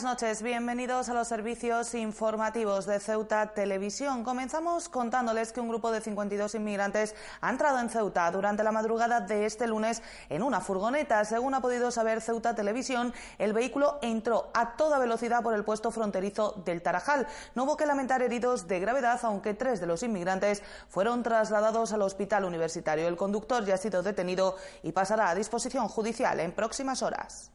buenas noches, bienvenidos a los servicios informativos de Ceuta Televisión. Comenzamos contándoles que un grupo de 52 inmigrantes ha entrado en Ceuta durante la madrugada de este lunes en una furgoneta. Según ha podido saber Ceuta Televisión, el vehículo entró a toda velocidad por el puesto fronterizo del Tarajal. No hubo que lamentar heridos de gravedad, aunque tres de los inmigrantes fueron trasladados al hospital universitario. El conductor ya ha sido detenido y pasará a disposición judicial en próximas horas.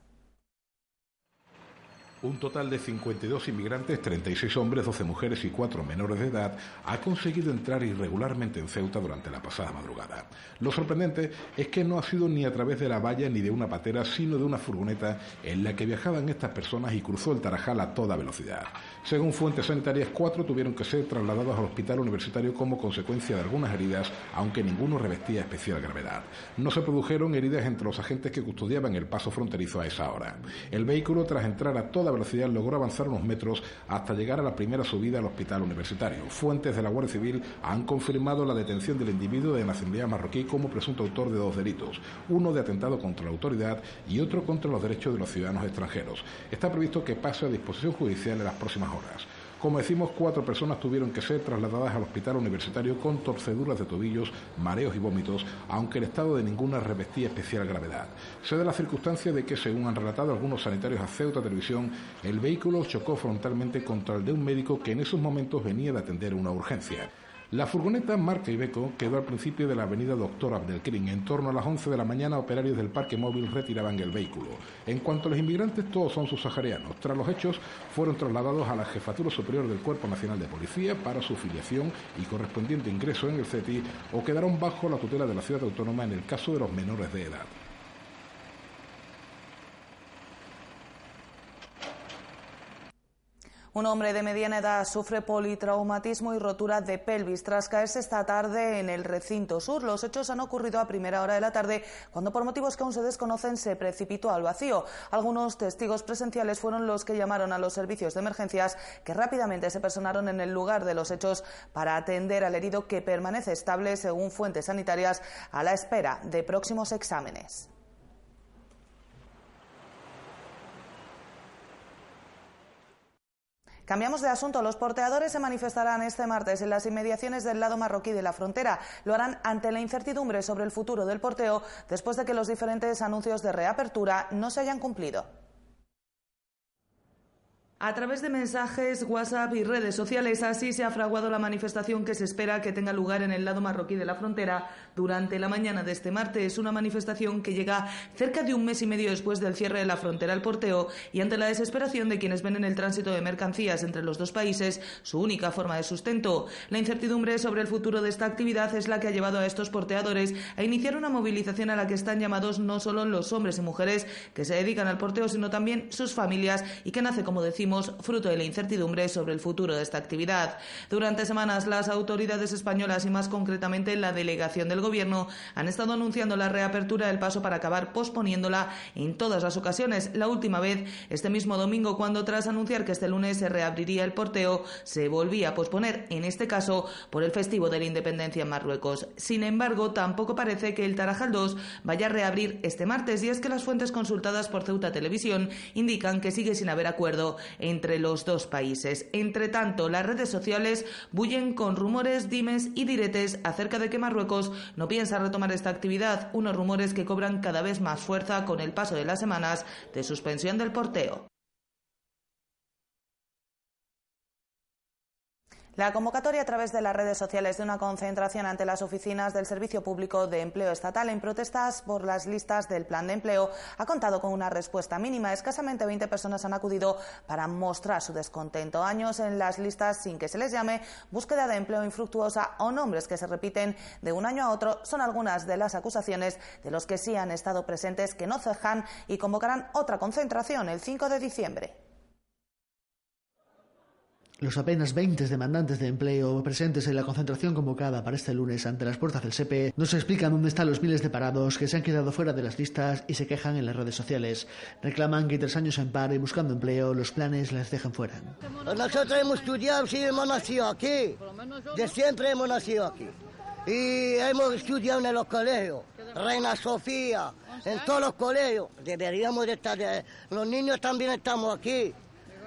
Un total de 52 inmigrantes, 36 hombres, 12 mujeres y 4 menores de edad, ha conseguido entrar irregularmente en Ceuta durante la pasada madrugada. Lo sorprendente es que no ha sido ni a través de la valla ni de una patera, sino de una furgoneta en la que viajaban estas personas y cruzó el Tarajal a toda velocidad. Según fuentes sanitarias, cuatro tuvieron que ser trasladados al hospital universitario como consecuencia de algunas heridas, aunque ninguno revestía especial gravedad. No se produjeron heridas entre los agentes que custodiaban el paso fronterizo a esa hora. El vehículo, tras entrar a toda velocidad, logró avanzar unos metros hasta llegar a la primera subida al hospital universitario. Fuentes de la Guardia Civil han confirmado la detención del individuo de nacionalidad marroquí como presunto autor de dos delitos, uno de atentado contra la autoridad y otro contra los derechos de los ciudadanos extranjeros. Está previsto que pase a disposición judicial en las próximas horas. Como decimos, cuatro personas tuvieron que ser trasladadas al hospital universitario con torceduras de tobillos, mareos y vómitos, aunque el estado de ninguna revestía especial gravedad. Se da la circunstancia de que, según han relatado algunos sanitarios a Ceuta Televisión, el vehículo chocó frontalmente contra el de un médico que en esos momentos venía de atender una urgencia. La furgoneta marca Ibeco quedó al principio de la avenida Doctor Abdelkrim. En torno a las 11 de la mañana, operarios del parque móvil retiraban el vehículo. En cuanto a los inmigrantes, todos son subsaharianos. Tras los hechos, fueron trasladados a la Jefatura Superior del Cuerpo Nacional de Policía para su filiación y correspondiente ingreso en el CETI o quedaron bajo la tutela de la ciudad autónoma en el caso de los menores de edad. Un hombre de mediana edad sufre politraumatismo y rotura de pelvis tras caerse esta tarde en el recinto sur. Los hechos han ocurrido a primera hora de la tarde cuando por motivos que aún se desconocen se precipitó al vacío. Algunos testigos presenciales fueron los que llamaron a los servicios de emergencias que rápidamente se personaron en el lugar de los hechos para atender al herido que permanece estable según fuentes sanitarias a la espera de próximos exámenes. Cambiamos de asunto. Los porteadores se manifestarán este martes en las inmediaciones del lado marroquí de la frontera. Lo harán ante la incertidumbre sobre el futuro del porteo después de que los diferentes anuncios de reapertura no se hayan cumplido. A través de mensajes, WhatsApp y redes sociales, así se ha fraguado la manifestación que se espera que tenga lugar en el lado marroquí de la frontera durante la mañana de este martes. Una manifestación que llega cerca de un mes y medio después del cierre de la frontera al porteo y ante la desesperación de quienes ven en el tránsito de mercancías entre los dos países su única forma de sustento. La incertidumbre sobre el futuro de esta actividad es la que ha llevado a estos porteadores a iniciar una movilización a la que están llamados no solo los hombres y mujeres que se dedican al porteo, sino también sus familias y que nace, como fruto de la incertidumbre sobre el futuro de esta actividad. Durante semanas, las autoridades españolas y más concretamente la delegación del Gobierno han estado anunciando la reapertura del paso para acabar posponiéndola en todas las ocasiones. La última vez, este mismo domingo, cuando tras anunciar que este lunes se reabriría el porteo, se volvía a posponer, en este caso por el festivo de la independencia en Marruecos. Sin embargo, tampoco parece que el Tarajal 2 vaya a reabrir este martes y es que las fuentes consultadas por Ceuta Televisión indican que sigue sin haber acuerdo entre los dos países. Entre tanto, las redes sociales bullen con rumores, dimes y diretes acerca de que Marruecos no piensa retomar esta actividad, unos rumores que cobran cada vez más fuerza con el paso de las semanas de suspensión del porteo. La convocatoria a través de las redes sociales de una concentración ante las oficinas del Servicio Público de Empleo Estatal en protestas por las listas del Plan de Empleo ha contado con una respuesta mínima. Escasamente 20 personas han acudido para mostrar su descontento. Años en las listas sin que se les llame, búsqueda de empleo infructuosa o nombres que se repiten de un año a otro son algunas de las acusaciones de los que sí han estado presentes que no cejan y convocarán otra concentración el 5 de diciembre. Los apenas 20 demandantes de empleo presentes en la concentración convocada para este lunes ante las puertas del SEPE nos explican dónde están los miles de parados que se han quedado fuera de las listas y se quejan en las redes sociales. Reclaman que tres años en paro y buscando empleo los planes les dejen fuera. Nosotros hemos estudiado, sí, hemos nacido aquí. De siempre hemos nacido aquí. Y hemos estudiado en los colegios. Reina Sofía, en todos los colegios. Deberíamos de estar... Los niños también estamos aquí.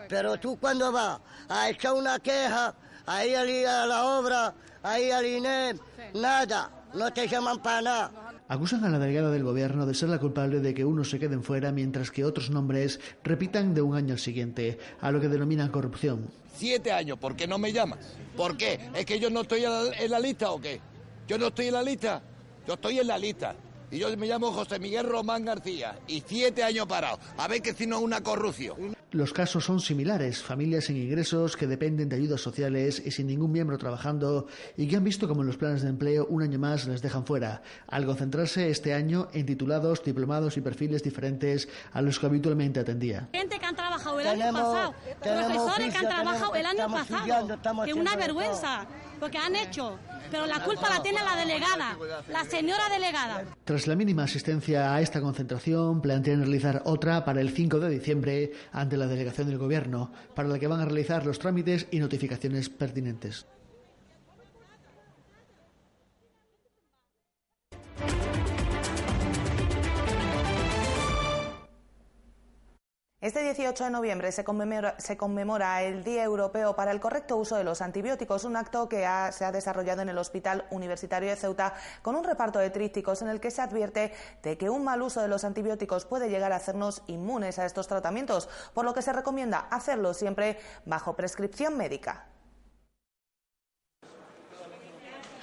Pero tú cuando vas a echar una queja, ahí a la obra, ahí al INE, nada, no te llaman para nada. Acusan a la delegada del gobierno de ser la culpable de que unos se queden fuera mientras que otros nombres repitan de un año al siguiente, a lo que denominan corrupción. Siete años, ¿por qué no me llamas? ¿Por qué? ¿Es que yo no estoy en la lista o qué? Yo no estoy en la lista, yo estoy en la lista. Y yo me llamo José Miguel Román García y siete años parado. A ver que si no es una corrupción. Los casos son similares, familias sin ingresos que dependen de ayudas sociales y sin ningún miembro trabajando y que han visto como en los planes de empleo un año más les dejan fuera, al concentrarse este año en titulados, diplomados y perfiles diferentes a los que habitualmente atendía. Gente que trabajado el año pasado, profesores que han trabajado el año pasado, que una vergüenza, porque han hecho. Pero la culpa la tiene la delegada, la señora delegada. Tras la mínima asistencia a esta concentración, plantean realizar otra para el 5 de diciembre ante la delegación del Gobierno, para la que van a realizar los trámites y notificaciones pertinentes. Este 18 de noviembre se conmemora, el Día Europeo para el Correcto Uso de los Antibióticos, un acto que se ha desarrollado en el Hospital Universitario de Ceuta con un reparto de trípticos en el que se advierte de que un mal uso de los antibióticos puede llegar a hacernos inmunes a estos tratamientos, por lo que se recomienda hacerlo siempre bajo prescripción médica.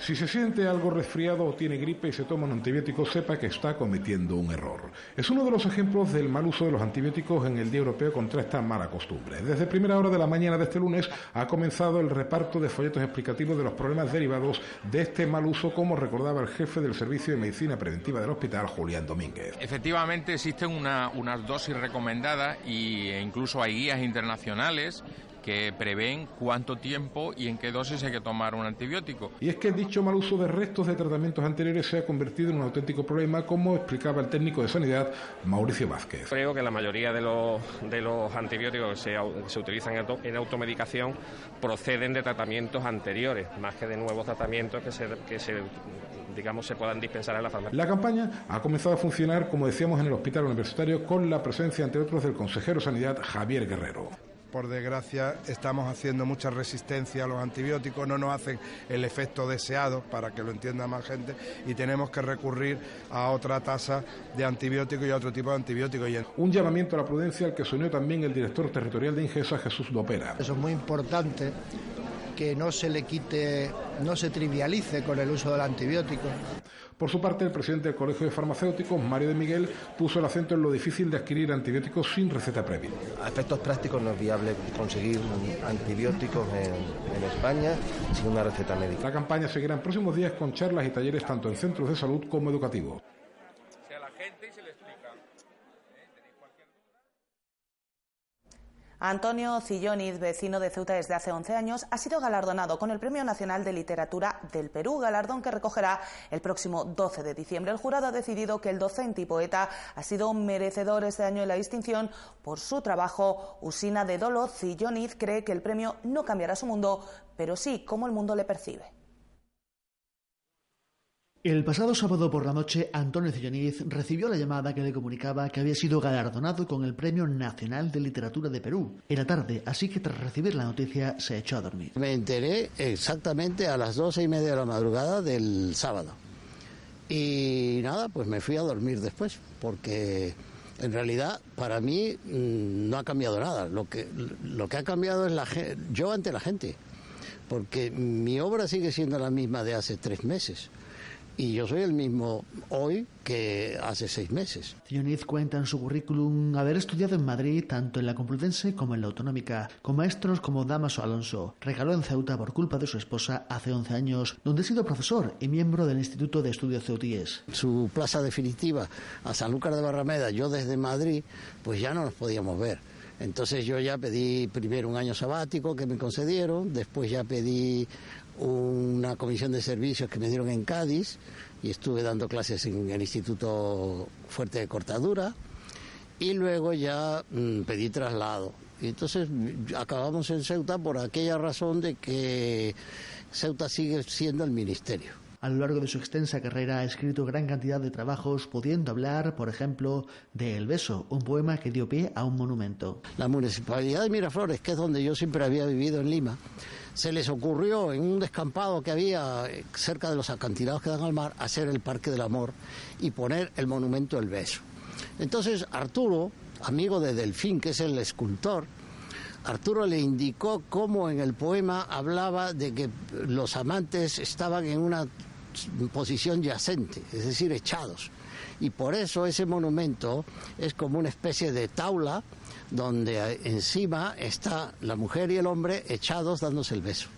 Si se siente algo resfriado o tiene gripe y se toma un antibiótico, sepa que está cometiendo un error. Es uno de los ejemplos del mal uso de los antibióticos en el Día Europeo contra esta mala costumbre. Desde primera hora de la mañana de este lunes ha comenzado el reparto de folletos explicativos de los problemas derivados de este mal uso, como recordaba el jefe del Servicio de Medicina Preventiva del hospital, Julián Domínguez. Efectivamente, existen unas dosis recomendadas e incluso hay guías internacionales que prevén cuánto tiempo y en qué dosis hay que tomar un antibiótico. Y es que dicho mal uso de restos de tratamientos anteriores se ha convertido en un auténtico problema, como explicaba el técnico de sanidad Mauricio Vázquez. Creo que la mayoría de los, de los antibióticos que se, se utilizan en automedicación proceden de tratamientos anteriores, más que de nuevos tratamientos que se, que se digamos, se puedan dispensar en la farmacia. La campaña ha comenzado a funcionar, como decíamos, en el hospital universitario con la presencia, entre otros, del consejero de Sanidad Javier Guerrero por desgracia, estamos haciendo mucha resistencia a los antibióticos, no nos hacen el efecto deseado, para que lo entienda más gente, y tenemos que recurrir a otra tasa de antibióticos y a otro tipo de antibióticos. Un llamamiento a la prudencia al que se unió también el director territorial de Ingesa, Jesús Lopera. Eso es muy importante que no se le quite, no se trivialice con el uso del antibiótico. Por su parte, el presidente del Colegio de Farmacéuticos, Mario de Miguel, puso el acento en lo difícil de adquirir antibióticos sin receta previa. A efectos prácticos no es viable conseguir antibióticos en, España sin una receta médica. La campaña seguirá en próximos días con charlas y talleres tanto en centros de salud como educativos. Antonio Cilloniz, vecino de Ceuta desde hace 11 años, ha sido galardonado con el Premio Nacional de Literatura del Perú, galardón que recogerá el próximo 12 de diciembre. El jurado ha decidido que el docente y poeta ha sido merecedor este año de la distinción por su trabajo. Usina de Dolo, Cilloniz cree que el premio no cambiará su mundo, pero sí cómo el mundo le percibe. El pasado sábado por la noche, Antonio Cilloniz recibió la llamada que le comunicaba que había sido galardonado con el Premio Nacional de Literatura de Perú. Era tarde, así que tras recibir la noticia se echó a dormir. Me enteré exactamente a las doce y media de la madrugada del sábado. Y nada, pues me fui a dormir después, porque en realidad para mí mm, no ha cambiado nada. Lo que, lo que ha cambiado es la, yo ante la gente porque mi obra sigue siendo la misma de hace tres meses y yo soy el mismo hoy que hace seis meses. Zioniz cuenta en su currículum haber estudiado en Madrid tanto en la Complutense como en la Autonómica, con maestros como Damaso Alonso. Regaló en Ceuta por culpa de su esposa hace 11 años, donde ha sido profesor y miembro del Instituto de Estudios Ceutíes. Su plaza definitiva a Sanlúcar de Barrameda, yo desde Madrid, pues ya no nos podíamos ver. Entonces yo ya pedí primero un año sabático que me concedieron, después ya pedí una comisión de servicios que me dieron en Cádiz y estuve dando clases en el Instituto Fuerte de Cortadura y luego ya mm, pedí traslado. Y entonces acabamos en Ceuta por aquella razón de que Ceuta sigue siendo el ministerio. A lo largo de su extensa carrera ha escrito gran cantidad de trabajos, pudiendo hablar, por ejemplo, de El Beso, un poema que dio pie a un monumento. La municipalidad de Miraflores, que es donde yo siempre había vivido en Lima, se les ocurrió en un descampado que había eh, cerca de los acantilados que dan al mar hacer el Parque del Amor y poner el monumento El Beso. Entonces Arturo, amigo de Delfín, que es el escultor, Arturo le indicó cómo en el poema hablaba de que los amantes estaban en una posición yacente, es decir, echados. Y por eso ese monumento es como una especie de taula donde encima está la mujer y el hombre echados dándose el beso.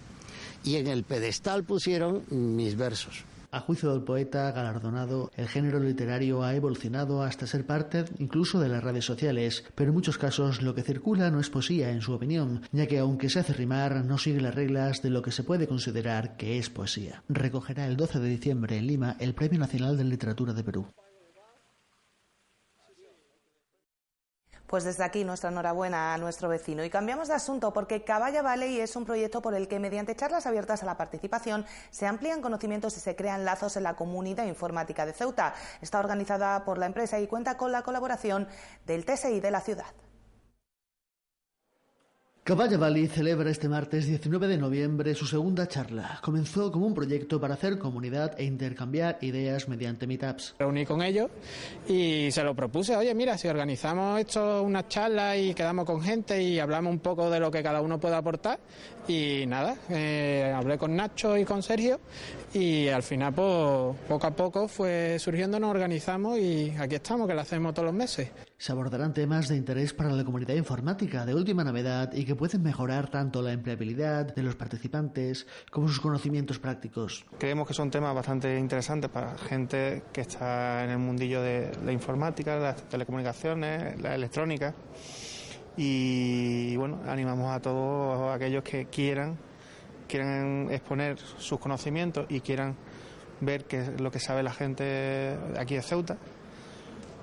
Y en el pedestal pusieron mis versos. A juicio del poeta galardonado, el género literario ha evolucionado hasta ser parte incluso de las redes sociales, pero en muchos casos lo que circula no es poesía, en su opinión, ya que aunque se hace rimar, no sigue las reglas de lo que se puede considerar que es poesía. Recogerá el 12 de diciembre en Lima el Premio Nacional de Literatura de Perú. Pues desde aquí nuestra enhorabuena a nuestro vecino. Y cambiamos de asunto porque Caballa Valley es un proyecto por el que mediante charlas abiertas a la participación se amplían conocimientos y se crean lazos en la comunidad informática de Ceuta. Está organizada por la empresa y cuenta con la colaboración del TSI de la ciudad. Caballa Valley celebra este martes 19 de noviembre su segunda charla. Comenzó como un proyecto para hacer comunidad e intercambiar ideas mediante meetups. Reuní con ellos y se lo propuse, oye, mira, si organizamos esto, una charla y quedamos con gente y hablamos un poco de lo que cada uno puede aportar. Y nada, eh, hablé con Nacho y con Sergio y al final, pues, poco a poco fue surgiendo, nos organizamos y aquí estamos, que lo hacemos todos los meses. Se abordarán temas de interés para la comunidad informática de última novedad y que pueden mejorar tanto la empleabilidad de los participantes como sus conocimientos prácticos. Creemos que son temas bastante interesantes para gente que está en el mundillo de la informática, las telecomunicaciones, la electrónica. Y bueno, animamos a todos aquellos que quieran, quieran exponer sus conocimientos y quieran ver qué es lo que sabe la gente aquí de Ceuta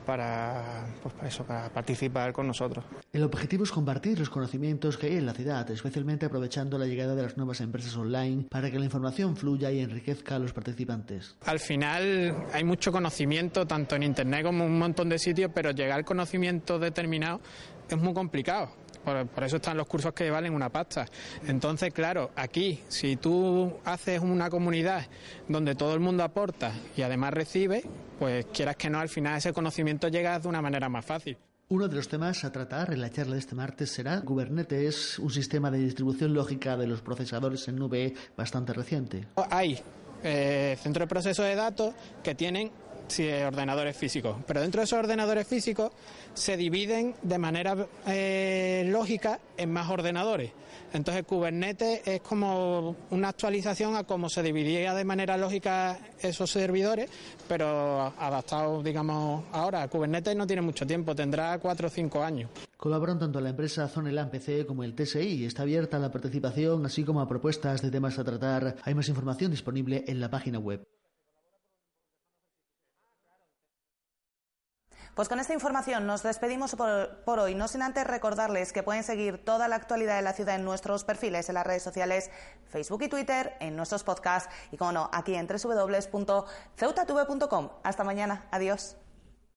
para, pues para eso, para participar con nosotros. El objetivo es compartir los conocimientos que hay en la ciudad, especialmente aprovechando la llegada de las nuevas empresas online para que la información fluya y enriquezca a los participantes. Al final hay mucho conocimiento, tanto en Internet como en un montón de sitios, pero llegar al conocimiento determinado es muy complicado por, eso están los cursos que valen una pasta. Entonces, claro, aquí, si tú haces una comunidad donde todo el mundo aporta y además recibe, pues quieras que no, al final ese conocimiento llega de una manera más fácil. Uno de los temas a tratar en la charla de este martes será Kubernetes, un sistema de distribución lógica de los procesadores en nube bastante reciente. Hay eh, centros de proceso de datos que tienen ordenadores físicos. Pero dentro de esos ordenadores físicos se dividen de manera eh, lógica en más ordenadores. Entonces Kubernetes es como una actualización a cómo se dividía de manera lógica esos servidores, pero adaptado, digamos, ahora. Kubernetes no tiene mucho tiempo, tendrá cuatro o cinco años. Colaboran tanto la empresa Zonelan PC como el TSI está abierta la participación, así como a propuestas de temas a tratar. Hay más información disponible en la página web. Pues con esta información nos despedimos por, hoy, no sin antes recordarles que pueden seguir toda la actualidad de la ciudad en nuestros perfiles en las redes sociales, Facebook y Twitter, en nuestros podcasts y, como no, aquí en www.ceutatv.com. Hasta mañana. Adiós.